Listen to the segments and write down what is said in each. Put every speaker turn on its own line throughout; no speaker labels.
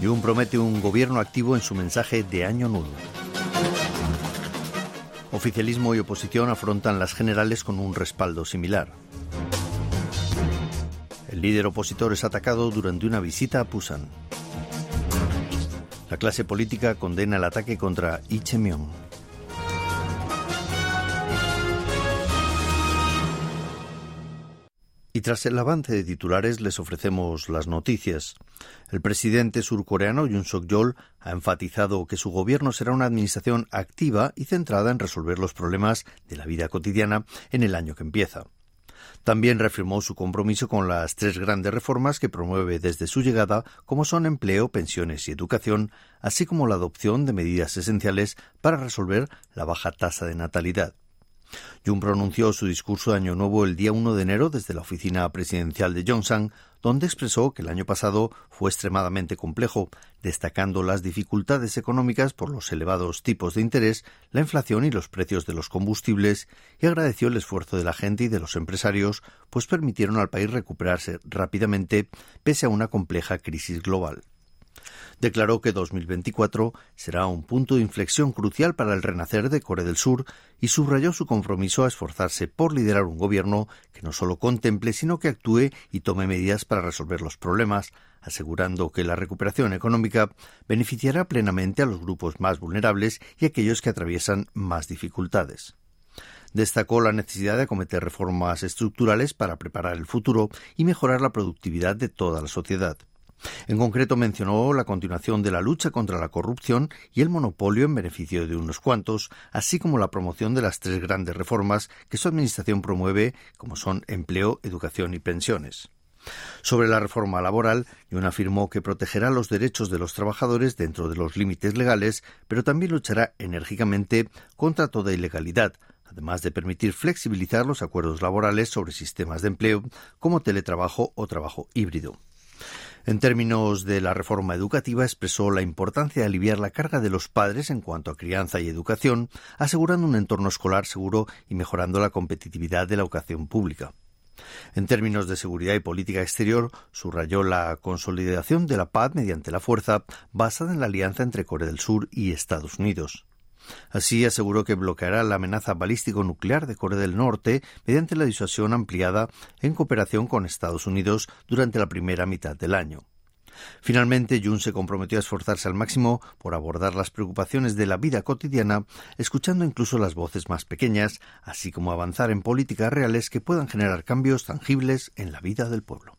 Jun promete un gobierno activo en su mensaje de Año Nuevo. Oficialismo y oposición afrontan las generales con un respaldo similar. El líder opositor es atacado durante una visita a Pusan. La clase política condena el ataque contra Ichemion. Y tras el avance de titulares les ofrecemos las noticias. El presidente surcoreano Yoon Suk-yeol ha enfatizado que su gobierno será una administración activa y centrada en resolver los problemas de la vida cotidiana en el año que empieza. También reafirmó su compromiso con las tres grandes reformas que promueve desde su llegada, como son empleo, pensiones y educación, así como la adopción de medidas esenciales para resolver la baja tasa de natalidad. Jun pronunció su discurso de Año Nuevo el día 1 de enero desde la oficina presidencial de Johnson, donde expresó que el año pasado fue extremadamente complejo, destacando las dificultades económicas por los elevados tipos de interés, la inflación y los precios de los combustibles, y agradeció el esfuerzo de la gente y de los empresarios, pues permitieron al país recuperarse rápidamente pese a una compleja crisis global declaró que 2024 será un punto de inflexión crucial para el renacer de Corea del Sur y subrayó su compromiso a esforzarse por liderar un gobierno que no solo contemple, sino que actúe y tome medidas para resolver los problemas, asegurando que la recuperación económica beneficiará plenamente a los grupos más vulnerables y aquellos que atraviesan más dificultades destacó la necesidad de acometer reformas estructurales para preparar el futuro y mejorar la productividad de toda la sociedad. En concreto mencionó la continuación de la lucha contra la corrupción y el monopolio en beneficio de unos cuantos, así como la promoción de las tres grandes reformas que su administración promueve, como son empleo, educación y pensiones. Sobre la reforma laboral, Yun afirmó que protegerá los derechos de los trabajadores dentro de los límites legales, pero también luchará enérgicamente contra toda ilegalidad, además de permitir flexibilizar los acuerdos laborales sobre sistemas de empleo como teletrabajo o trabajo híbrido. En términos de la reforma educativa, expresó la importancia de aliviar la carga de los padres en cuanto a crianza y educación, asegurando un entorno escolar seguro y mejorando la competitividad de la educación pública. En términos de seguridad y política exterior, subrayó la consolidación de la paz mediante la fuerza, basada en la alianza entre Corea del Sur y Estados Unidos. Así aseguró que bloqueará la amenaza balístico-nuclear de Corea del Norte mediante la disuasión ampliada en cooperación con Estados Unidos durante la primera mitad del año. Finalmente, Jun se comprometió a esforzarse al máximo por abordar las preocupaciones de la vida cotidiana, escuchando incluso las voces más pequeñas, así como avanzar en políticas reales que puedan generar cambios tangibles en la vida del pueblo.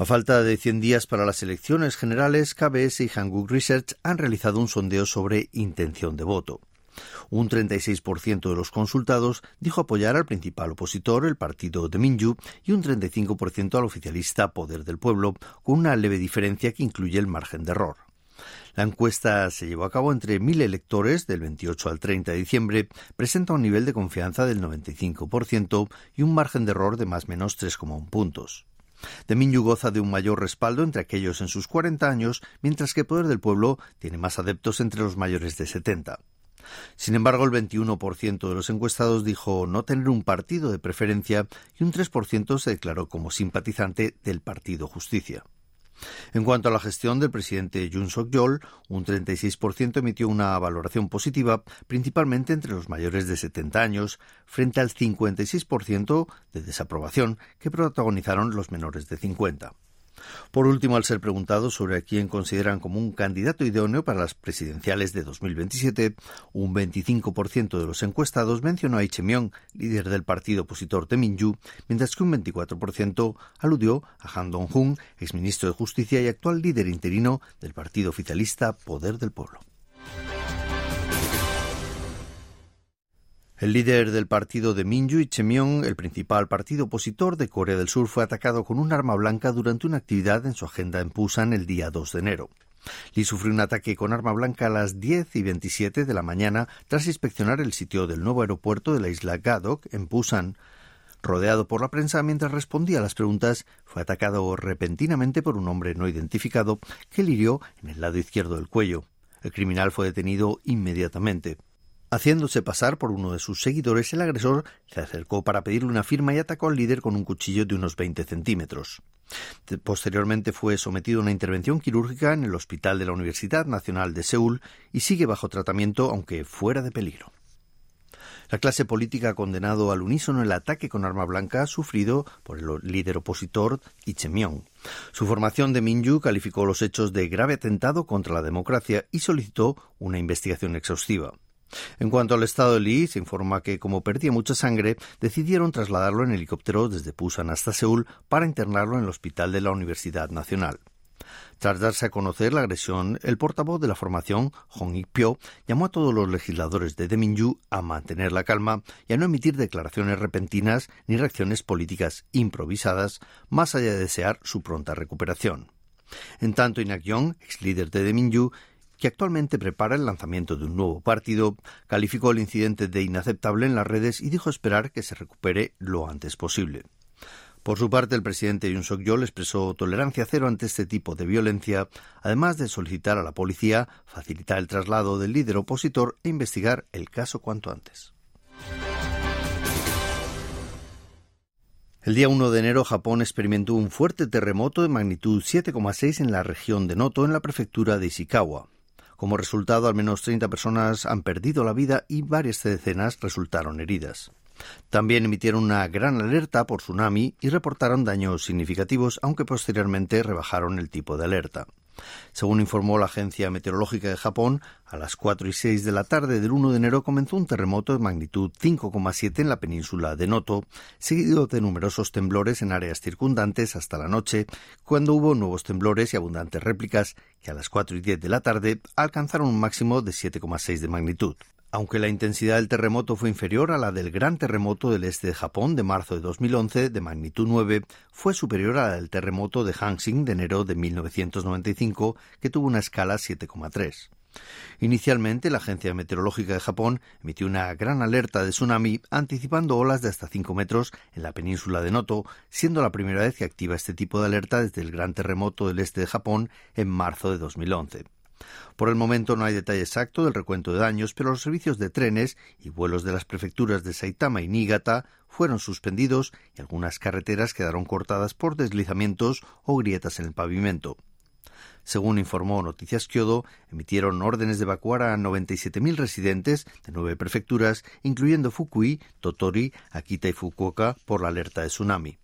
A falta de 100 días para las elecciones generales, KBS y Hanguk Research han realizado un sondeo sobre intención de voto. Un 36% de los consultados dijo apoyar al principal opositor, el partido de y un 35% al oficialista Poder del Pueblo, con una leve diferencia que incluye el margen de error. La encuesta se llevó a cabo entre mil electores del 28 al 30 de diciembre, presenta un nivel de confianza del 95% y un margen de error de más o menos 3,1 puntos. Minyu goza de un mayor respaldo entre aquellos en sus 40 años, mientras que Poder del Pueblo tiene más adeptos entre los mayores de 70. Sin embargo, el 21% de los encuestados dijo no tener un partido de preferencia y un 3% se declaró como simpatizante del Partido Justicia. En cuanto a la gestión del presidente Yoon Suk-yeol, un 36% emitió una valoración positiva, principalmente entre los mayores de 70 años, frente al 56% de desaprobación que protagonizaron los menores de 50. Por último, al ser preguntado sobre a quién consideran como un candidato idóneo para las presidenciales de 2027, un 25% de los encuestados mencionó a Ichemion, líder del partido opositor de Minju, mientras que un 24% aludió a Han Dong-hun, exministro de Justicia y actual líder interino del partido oficialista Poder del Pueblo. El líder del partido de Minju, Chemyong, el principal partido opositor de Corea del Sur, fue atacado con un arma blanca durante una actividad en su agenda en Busan el día 2 de enero. Lee sufrió un ataque con arma blanca a las 10 y 27 de la mañana tras inspeccionar el sitio del nuevo aeropuerto de la isla Gadok en Busan. Rodeado por la prensa mientras respondía a las preguntas, fue atacado repentinamente por un hombre no identificado que le hirió en el lado izquierdo del cuello. El criminal fue detenido inmediatamente. Haciéndose pasar por uno de sus seguidores, el agresor se acercó para pedirle una firma y atacó al líder con un cuchillo de unos 20 centímetros. Posteriormente fue sometido a una intervención quirúrgica en el Hospital de la Universidad Nacional de Seúl y sigue bajo tratamiento, aunque fuera de peligro. La clase política ha condenado al unísono el ataque con arma blanca sufrido por el líder opositor Ichemion. Su formación de Minju calificó los hechos de grave atentado contra la democracia y solicitó una investigación exhaustiva. En cuanto al estado de Lee, se informa que, como perdía mucha sangre, decidieron trasladarlo en helicóptero desde Busan hasta Seúl para internarlo en el hospital de la Universidad Nacional. Tras darse a conocer la agresión, el portavoz de la formación, Hong Ik-pyo, llamó a todos los legisladores de Deminju a mantener la calma y a no emitir declaraciones repentinas ni reacciones políticas improvisadas, más allá de desear su pronta recuperación. En tanto, Inak Yong, ex líder de Deminju, que actualmente prepara el lanzamiento de un nuevo partido, calificó el incidente de inaceptable en las redes y dijo esperar que se recupere lo antes posible. Por su parte, el presidente Yoon Suk-yeol expresó tolerancia cero ante este tipo de violencia, además de solicitar a la policía facilitar el traslado del líder opositor e investigar el caso cuanto antes. El día 1 de enero, Japón experimentó un fuerte terremoto de magnitud 7,6 en la región de Noto, en la prefectura de Ishikawa. Como resultado, al menos 30 personas han perdido la vida y varias decenas resultaron heridas. También emitieron una gran alerta por tsunami y reportaron daños significativos, aunque posteriormente rebajaron el tipo de alerta. Según informó la Agencia Meteorológica de Japón, a las 4 y 6 de la tarde del 1 de enero comenzó un terremoto de magnitud 5,7 en la península de Noto, seguido de numerosos temblores en áreas circundantes hasta la noche, cuando hubo nuevos temblores y abundantes réplicas que a las 4 y 10 de la tarde alcanzaron un máximo de 7,6 de magnitud. Aunque la intensidad del terremoto fue inferior a la del gran terremoto del este de Japón de marzo de 2011 de magnitud 9, fue superior a la del terremoto de Hansing de enero de 1995 que tuvo una escala 7,3. Inicialmente, la Agencia Meteorológica de Japón emitió una gran alerta de tsunami anticipando olas de hasta 5 metros en la península de Noto, siendo la primera vez que activa este tipo de alerta desde el gran terremoto del este de Japón en marzo de 2011. Por el momento no hay detalle exacto del recuento de daños, pero los servicios de trenes y vuelos de las prefecturas de Saitama y Niigata fueron suspendidos y algunas carreteras quedaron cortadas por deslizamientos o grietas en el pavimento. Según informó Noticias Kyodo, emitieron órdenes de evacuar a 97.000 residentes de nueve prefecturas, incluyendo Fukui, Totori, Akita y Fukuoka, por la alerta de tsunami.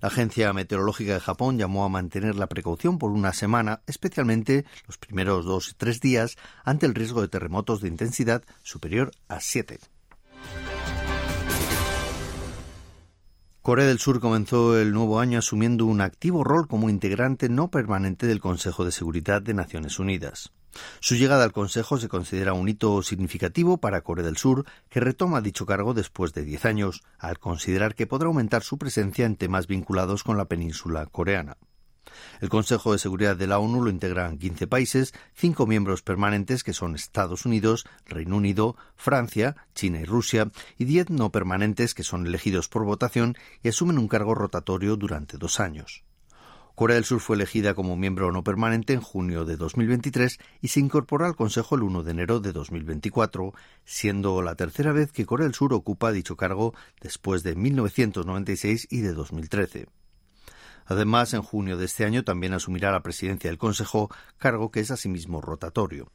La Agencia Meteorológica de Japón llamó a mantener la precaución por una semana, especialmente los primeros dos y tres días, ante el riesgo de terremotos de intensidad superior a 7. Corea del Sur comenzó el nuevo año asumiendo un activo rol como integrante no permanente del Consejo de Seguridad de Naciones Unidas. Su llegada al Consejo se considera un hito significativo para Corea del Sur, que retoma dicho cargo después de diez años, al considerar que podrá aumentar su presencia en temas vinculados con la península coreana. El Consejo de Seguridad de la ONU lo integran 15 países, cinco miembros permanentes que son Estados Unidos, Reino Unido, Francia, China y Rusia, y diez no permanentes que son elegidos por votación y asumen un cargo rotatorio durante dos años. Corea del Sur fue elegida como miembro no permanente en junio de 2023 y se incorporó al Consejo el 1 de enero de 2024, siendo la tercera vez que Corea del Sur ocupa dicho cargo después de 1996 y de 2013. Además, en junio de este año también asumirá la presidencia del Consejo, cargo que es asimismo rotatorio.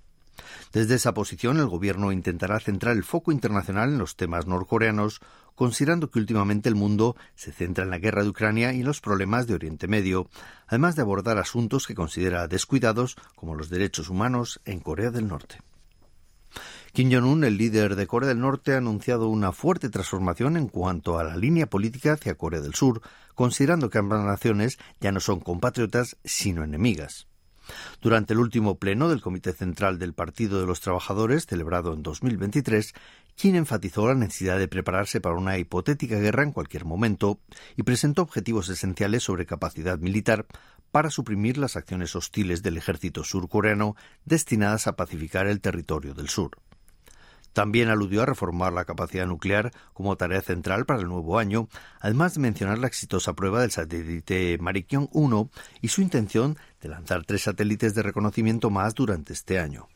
Desde esa posición, el Gobierno intentará centrar el foco internacional en los temas norcoreanos, considerando que últimamente el mundo se centra en la guerra de Ucrania y en los problemas de Oriente Medio, además de abordar asuntos que considera descuidados, como los derechos humanos en Corea del Norte. Kim Jong-un, el líder de Corea del Norte, ha anunciado una fuerte transformación en cuanto a la línea política hacia Corea del Sur, considerando que ambas naciones ya no son compatriotas, sino enemigas. Durante el último pleno del Comité Central del Partido de los Trabajadores, celebrado en 2023, Qin enfatizó la necesidad de prepararse para una hipotética guerra en cualquier momento y presentó objetivos esenciales sobre capacidad militar para suprimir las acciones hostiles del ejército surcoreano destinadas a pacificar el territorio del sur. También aludió a reformar la capacidad nuclear como tarea central para el nuevo año, además de mencionar la exitosa prueba del satélite Marikyong 1 y su intención de lanzar tres satélites de reconocimiento más durante este año.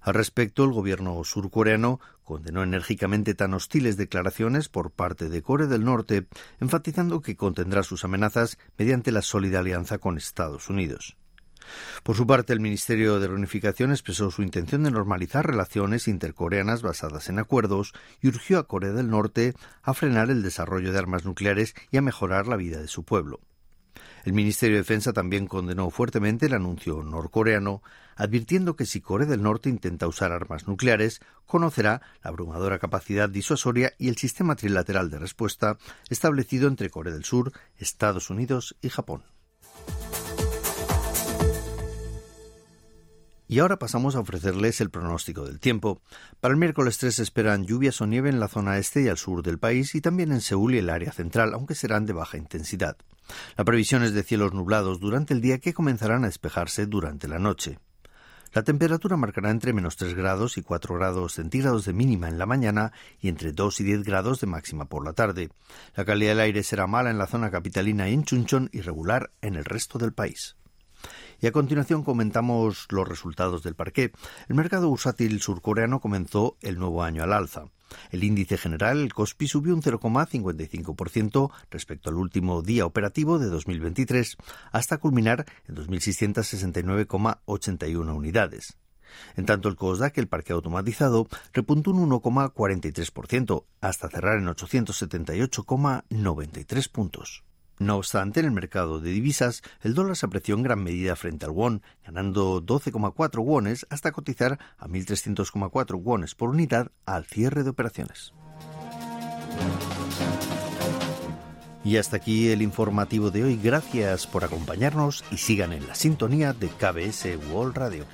Al respecto, el gobierno surcoreano condenó enérgicamente tan hostiles declaraciones por parte de Corea del Norte, enfatizando que contendrá sus amenazas mediante la sólida alianza con Estados Unidos. Por su parte, el Ministerio de Reunificación expresó su intención de normalizar relaciones intercoreanas basadas en acuerdos y urgió a Corea del Norte a frenar el desarrollo de armas nucleares y a mejorar la vida de su pueblo. El Ministerio de Defensa también condenó fuertemente el anuncio norcoreano, advirtiendo que si Corea del Norte intenta usar armas nucleares, conocerá la abrumadora capacidad disuasoria y el sistema trilateral de respuesta establecido entre Corea del Sur, Estados Unidos y Japón. Y ahora pasamos a ofrecerles el pronóstico del tiempo. Para el miércoles 3 se esperan lluvias o nieve en la zona este y al sur del país y también en Seúl y el área central, aunque serán de baja intensidad. La previsión es de cielos nublados durante el día que comenzarán a despejarse durante la noche. La temperatura marcará entre menos 3 grados y 4 grados centígrados de mínima en la mañana y entre 2 y 10 grados de máxima por la tarde. La calidad del aire será mala en la zona capitalina y en Chunchon y regular en el resto del país. Y a continuación comentamos los resultados del parqué. El mercado bursátil surcoreano comenzó el nuevo año al alza. El índice general, el Kospi, subió un 0,55% respecto al último día operativo de 2023, hasta culminar en 2.669,81 unidades. En tanto, el COSDAC, el parque automatizado, repuntó un 1,43%, hasta cerrar en 878,93 puntos. No obstante, en el mercado de divisas, el dólar se apreció en gran medida frente al won, ganando 12,4 wones hasta cotizar a 1.300,4 wones por unidad al cierre de operaciones. Y hasta aquí el informativo de hoy. Gracias por acompañarnos y sigan en la sintonía de KBS World Radio.